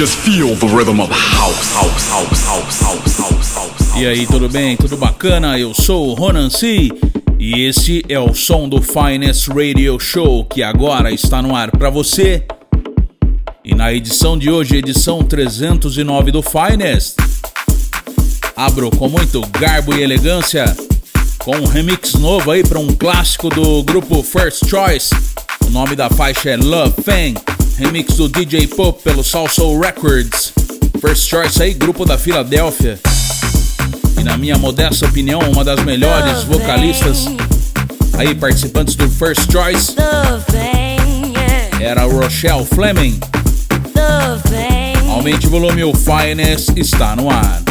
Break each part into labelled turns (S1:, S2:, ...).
S1: Just feel the rhythm of house, house, house, house, house, house, house.
S2: E aí, tudo bem? Tudo bacana? Eu sou o Ronan C. E esse é o som do Finest Radio Show que agora está no ar para você. E na edição de hoje, edição 309 do Finest, abro com muito garbo e elegância com um remix novo aí para um clássico do grupo First Choice. O nome da faixa é Love Fang, remix do DJ Pop pelo Salsoul Records. First Choice aí, grupo da Filadélfia. E na minha modesta opinião, uma das melhores vocalistas aí participantes do First Choice era Rochelle Fleming. Aumente o volume, o Finest está no ar.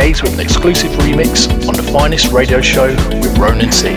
S3: Hayes with an exclusive remix on the finest radio show with Ronan C.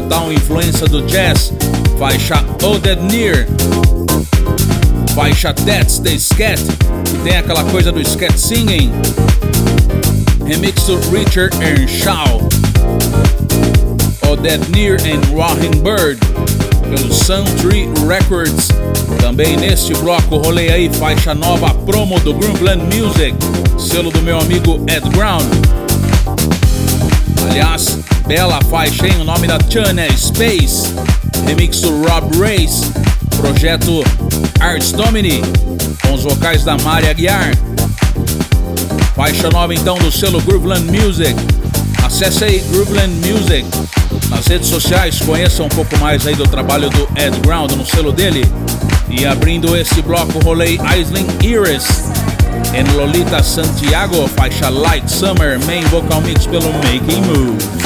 S2: total influência do jazz. Faixa Oh Dead Near. Faixa That's the Scat, que tem aquela coisa do scat singing. Remix do Richard Earnshaw. Oh Dead Near and Rocking Bird. Pelo Sun Tree Records. Também neste bloco rolei aí faixa nova promo do Grooveland Music, selo do meu amigo Ed Brown. Aliás, bela faixa, hein? O nome da Chana Space. Remix do Rob Race. Projeto Arts Domini. Com os vocais da Maria Aguiar. Faixa nova então do selo Grooveland Music. Acesse aí Grooveland Music. Nas redes sociais, conheça um pouco mais aí do trabalho do Ed Ground no selo dele. E abrindo esse bloco, rolei Aisling Iris. Em Lolita Santiago, faixa Light Summer, main vocal mix pelo Making Moves.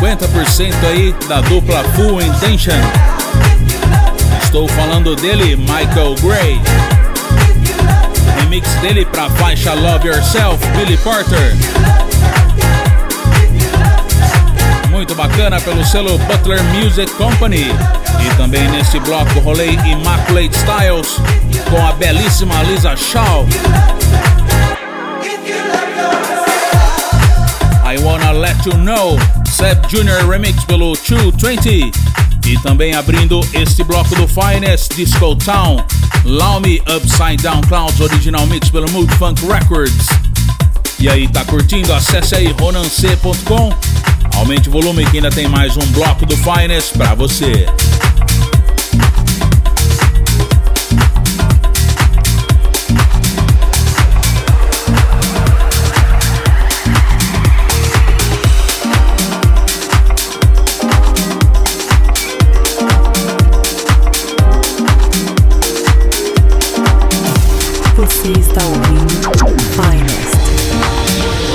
S2: 50% aí da dupla Full Intention. Estou falando dele, Michael Gray. Remix dele para faixa Love Yourself, Billy Porter. Muito bacana pelo selo Butler Music Company. E também nesse bloco rolei Immaculate Styles com a belíssima Lisa Shaw. I Wanna Let You Know, Seb Jr. Remix pelo 220. E também abrindo este bloco do Finest Disco Town, Allow Me Upside Down Clouds Original Mix pelo Mood Funk Records. E aí, tá curtindo? Acesse aí ronance.com, aumente o volume que ainda tem mais um bloco do Finest pra você.
S4: Você está ouvindo Finest.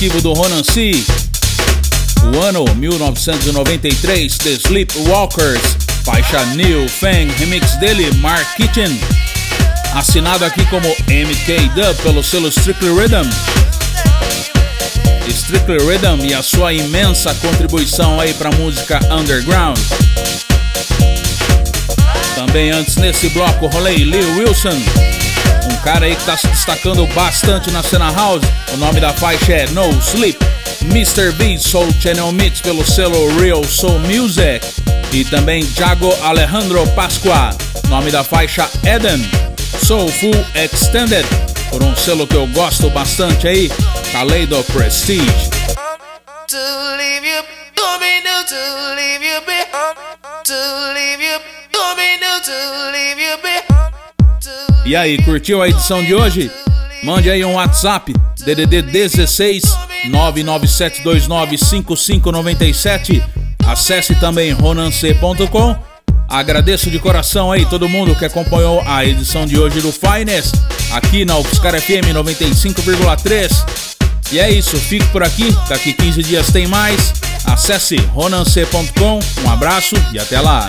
S2: Arquivo do Ronan C. O ano 1993, The Sleepwalkers, faixa New Fang, remix dele, Mark Kitchen. Assinado aqui como MK Dub pelo selo Strictly Rhythm. Strictly Rhythm e a sua imensa contribuição aí pra música underground. Também antes nesse bloco rolei Lil Wilson, um cara aí que tá se destacando bastante na cena house. O nome da faixa é No Sleep. Mr. B Soul Channel Mix pelo selo Real Soul Music. E também Jago Alejandro Pasqua. Nome da faixa Eden. Soulful Extended. Por um selo que eu gosto bastante aí. Kaleido Prestige.
S5: to leave you, to be to leave you behind,
S2: E aí, curtiu a edição de hoje? Mande aí um WhatsApp DDD 16 997295597. Acesse também ronance.com. Agradeço de coração aí todo mundo que acompanhou a edição de hoje do Finest aqui na UFSCar FM 95,3. E é isso, fico por aqui. Daqui 15 dias tem mais. Acesse ronance.com. Um abraço e até lá.